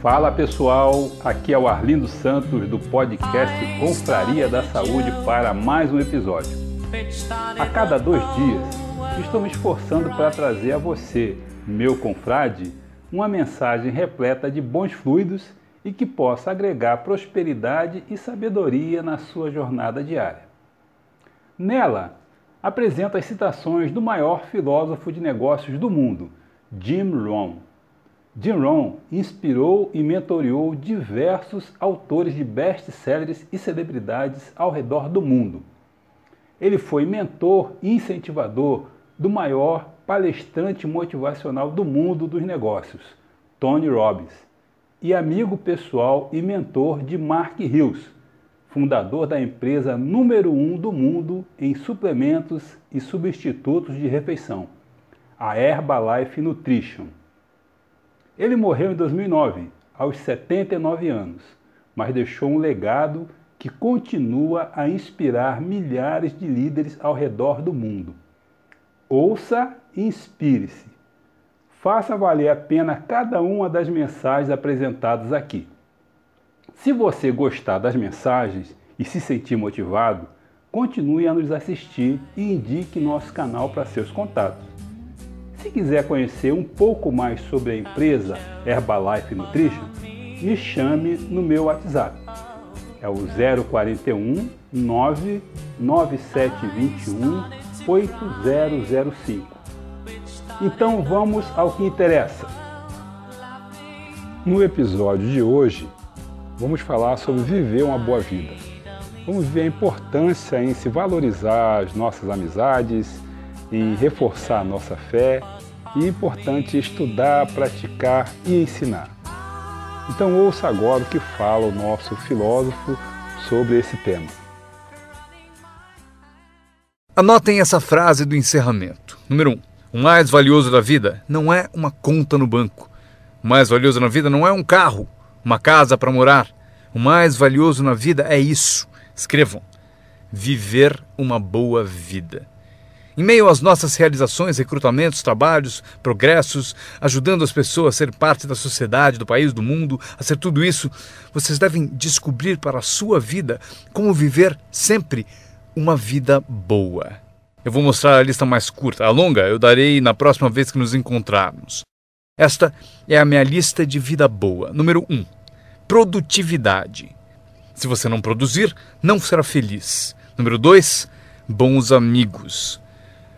Fala pessoal, aqui é o Arlindo Santos do podcast Confraria da Saúde para mais um episódio. A cada dois dias estou me esforçando para trazer a você, meu confrade, uma mensagem repleta de bons fluidos e que possa agregar prosperidade e sabedoria na sua jornada diária. Nela, apresento as citações do maior filósofo de negócios do mundo, Jim Rohn Jim Rohn inspirou e mentoreou diversos autores de best-sellers e celebridades ao redor do mundo. Ele foi mentor e incentivador do maior palestrante motivacional do mundo dos negócios, Tony Robbins, e amigo pessoal e mentor de Mark Hills, fundador da empresa número um do mundo em suplementos e substitutos de refeição, a Herbalife Nutrition. Ele morreu em 2009, aos 79 anos, mas deixou um legado que continua a inspirar milhares de líderes ao redor do mundo. Ouça e inspire-se. Faça valer a pena cada uma das mensagens apresentadas aqui. Se você gostar das mensagens e se sentir motivado, continue a nos assistir e indique nosso canal para seus contatos. Se quiser conhecer um pouco mais sobre a empresa Herbalife Nutrition, me chame no meu WhatsApp. É o 041 99721 8005. Então vamos ao que interessa. No episódio de hoje, vamos falar sobre viver uma boa vida. Vamos ver a importância em se valorizar as nossas amizades, em reforçar a nossa fé e é importante estudar, praticar e ensinar. Então ouça agora o que fala o nosso filósofo sobre esse tema. Anotem essa frase do encerramento. Número 1. Um, o mais valioso da vida não é uma conta no banco. O mais valioso na vida não é um carro, uma casa para morar. O mais valioso na vida é isso. Escrevam: viver uma boa vida. Em meio às nossas realizações, recrutamentos, trabalhos, progressos, ajudando as pessoas a ser parte da sociedade, do país, do mundo, a ser tudo isso, vocês devem descobrir para a sua vida como viver sempre uma vida boa. Eu vou mostrar a lista mais curta. A longa eu darei na próxima vez que nos encontrarmos. Esta é a minha lista de vida boa. Número 1. Um, produtividade. Se você não produzir, não será feliz. Número 2. Bons amigos.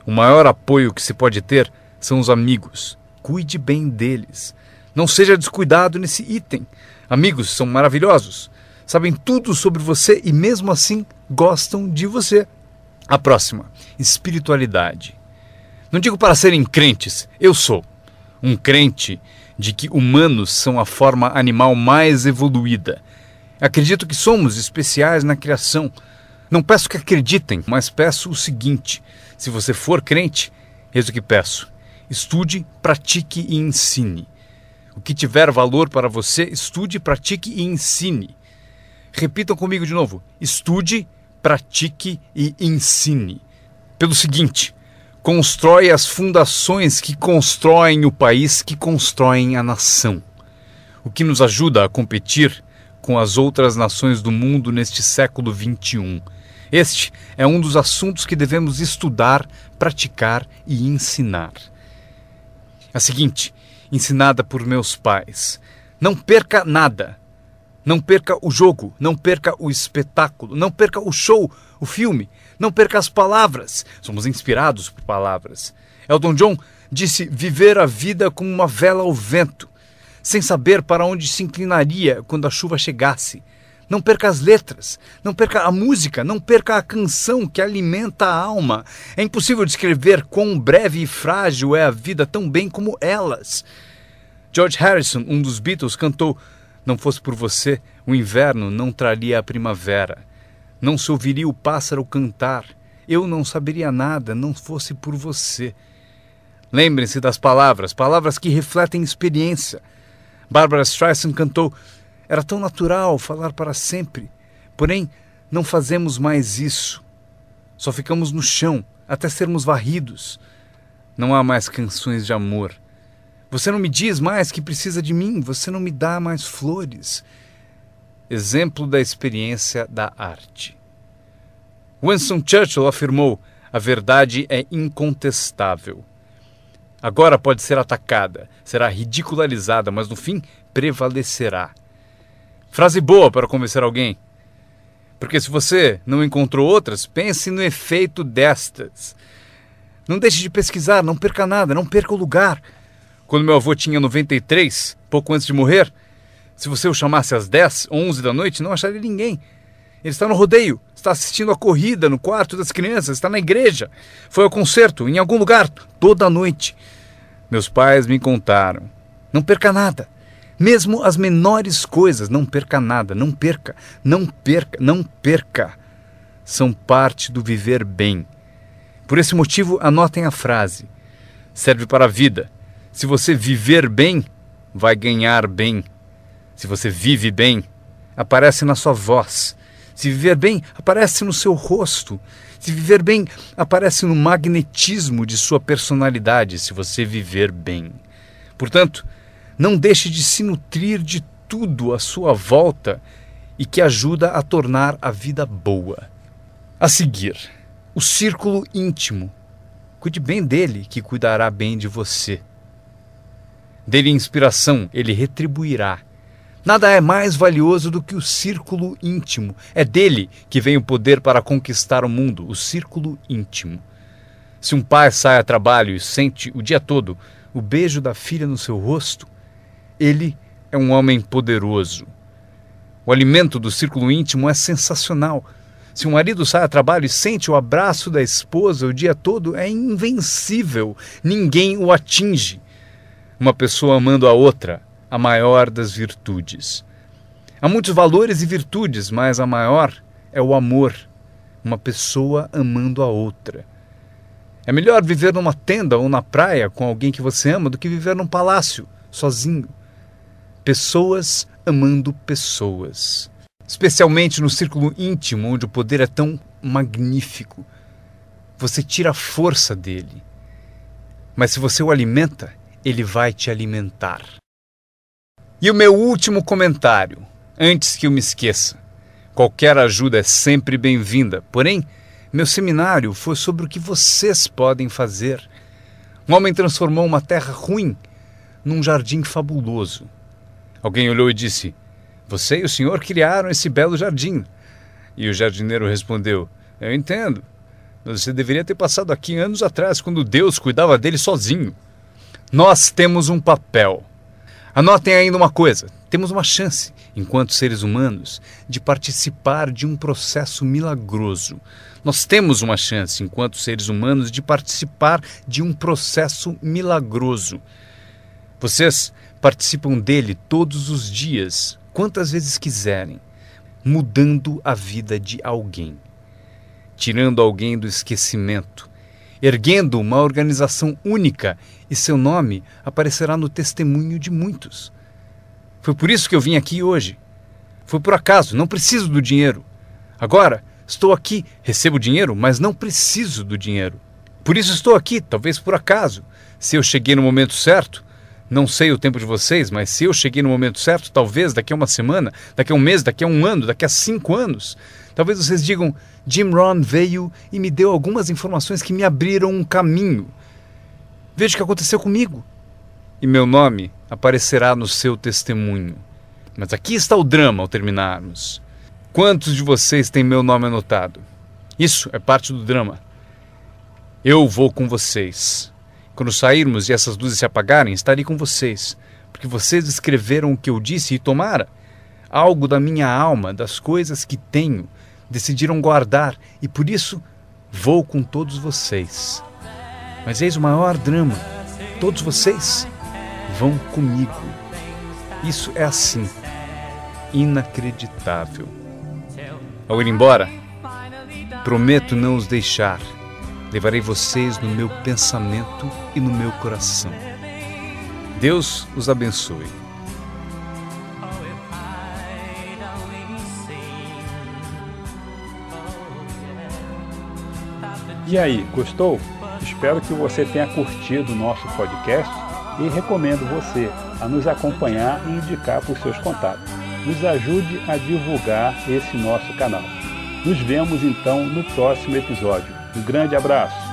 O maior apoio que se pode ter são os amigos. Cuide bem deles. Não seja descuidado nesse item. Amigos são maravilhosos. Sabem tudo sobre você e mesmo assim gostam de você. A próxima, espiritualidade. Não digo para serem crentes, eu sou um crente de que humanos são a forma animal mais evoluída. Acredito que somos especiais na criação. Não peço que acreditem, mas peço o seguinte: se você for crente, eis o que peço: estude, pratique e ensine. O que tiver valor para você, estude, pratique e ensine. Repitam comigo de novo: estude, pratique e ensine. Pelo seguinte, constrói as fundações que constroem o país, que constroem a nação. O que nos ajuda a competir com as outras nações do mundo neste século XXI este é um dos assuntos que devemos estudar, praticar e ensinar. A seguinte, ensinada por meus pais: não perca nada. Não perca o jogo, não perca o espetáculo, não perca o show, o filme, não perca as palavras. Somos inspirados por palavras. Elton John disse viver a vida como uma vela ao vento, sem saber para onde se inclinaria quando a chuva chegasse. Não perca as letras, não perca a música, não perca a canção que alimenta a alma. É impossível descrever quão breve e frágil é a vida tão bem como elas. George Harrison, um dos Beatles, cantou: Não fosse por você, o inverno não traria a primavera. Não se ouviria o pássaro cantar. Eu não saberia nada, não fosse por você. Lembrem-se das palavras, palavras que refletem experiência. Barbara Streisand cantou era tão natural falar para sempre. Porém, não fazemos mais isso. Só ficamos no chão até sermos varridos. Não há mais canções de amor. Você não me diz mais que precisa de mim, você não me dá mais flores. Exemplo da experiência da arte. Winston Churchill afirmou: a verdade é incontestável. Agora pode ser atacada, será ridicularizada, mas no fim prevalecerá. Frase boa para convencer alguém. Porque se você não encontrou outras, pense no efeito destas. Não deixe de pesquisar, não perca nada, não perca o lugar. Quando meu avô tinha 93, pouco antes de morrer, se você o chamasse às 10, 11 da noite, não acharia ninguém. Ele está no rodeio, está assistindo a corrida no quarto das crianças, está na igreja, foi ao concerto, em algum lugar, toda noite. Meus pais me contaram. Não perca nada. Mesmo as menores coisas, não perca nada, não perca, não perca, não perca. São parte do viver bem. Por esse motivo, anotem a frase. Serve para a vida. Se você viver bem, vai ganhar bem. Se você vive bem, aparece na sua voz. Se viver bem, aparece no seu rosto. Se viver bem, aparece no magnetismo de sua personalidade, se você viver bem. Portanto, não deixe de se nutrir de tudo à sua volta e que ajuda a tornar a vida boa. A seguir, o círculo íntimo. Cuide bem dele, que cuidará bem de você. Dele inspiração, ele retribuirá Nada é mais valioso do que o círculo íntimo. É dele que vem o poder para conquistar o mundo, o círculo íntimo. Se um pai sai a trabalho e sente o dia todo o beijo da filha no seu rosto, ele é um homem poderoso. O alimento do círculo íntimo é sensacional. Se um marido sai a trabalho e sente o abraço da esposa o dia todo, é invencível. Ninguém o atinge. Uma pessoa amando a outra a maior das virtudes. Há muitos valores e virtudes, mas a maior é o amor, uma pessoa amando a outra. É melhor viver numa tenda ou na praia com alguém que você ama do que viver num palácio, sozinho. Pessoas amando pessoas. Especialmente no círculo íntimo, onde o poder é tão magnífico. Você tira a força dele. Mas se você o alimenta, ele vai te alimentar. E o meu último comentário, antes que eu me esqueça. Qualquer ajuda é sempre bem-vinda, porém, meu seminário foi sobre o que vocês podem fazer. Um homem transformou uma terra ruim num jardim fabuloso. Alguém olhou e disse: Você e o senhor criaram esse belo jardim. E o jardineiro respondeu: Eu entendo. Mas você deveria ter passado aqui anos atrás, quando Deus cuidava dele sozinho. Nós temos um papel. Anotem ainda uma coisa: temos uma chance, enquanto seres humanos, de participar de um processo milagroso. Nós temos uma chance, enquanto seres humanos, de participar de um processo milagroso. Vocês participam dele todos os dias, quantas vezes quiserem, mudando a vida de alguém, tirando alguém do esquecimento, erguendo uma organização única e seu nome aparecerá no testemunho de muitos. Foi por isso que eu vim aqui hoje. Foi por acaso, não preciso do dinheiro. Agora, estou aqui, recebo dinheiro, mas não preciso do dinheiro. Por isso estou aqui, talvez por acaso. Se eu cheguei no momento certo, não sei o tempo de vocês, mas se eu cheguei no momento certo, talvez daqui a uma semana, daqui a um mês, daqui a um ano, daqui a cinco anos, talvez vocês digam: Jim Ron veio e me deu algumas informações que me abriram um caminho. Veja o que aconteceu comigo. E meu nome aparecerá no seu testemunho. Mas aqui está o drama ao terminarmos. Quantos de vocês têm meu nome anotado? Isso é parte do drama. Eu vou com vocês. Quando sairmos e essas luzes se apagarem, estarei com vocês, porque vocês escreveram o que eu disse e tomara algo da minha alma, das coisas que tenho, decidiram guardar e por isso vou com todos vocês. Mas eis o maior drama: todos vocês vão comigo. Isso é assim, inacreditável. Ao ir embora, prometo não os deixar. Levarei vocês no meu pensamento e no meu coração. Deus os abençoe. E aí, gostou? Espero que você tenha curtido o nosso podcast e recomendo você a nos acompanhar e indicar para os seus contatos. Nos ajude a divulgar esse nosso canal. Nos vemos então no próximo episódio. Um grande abraço!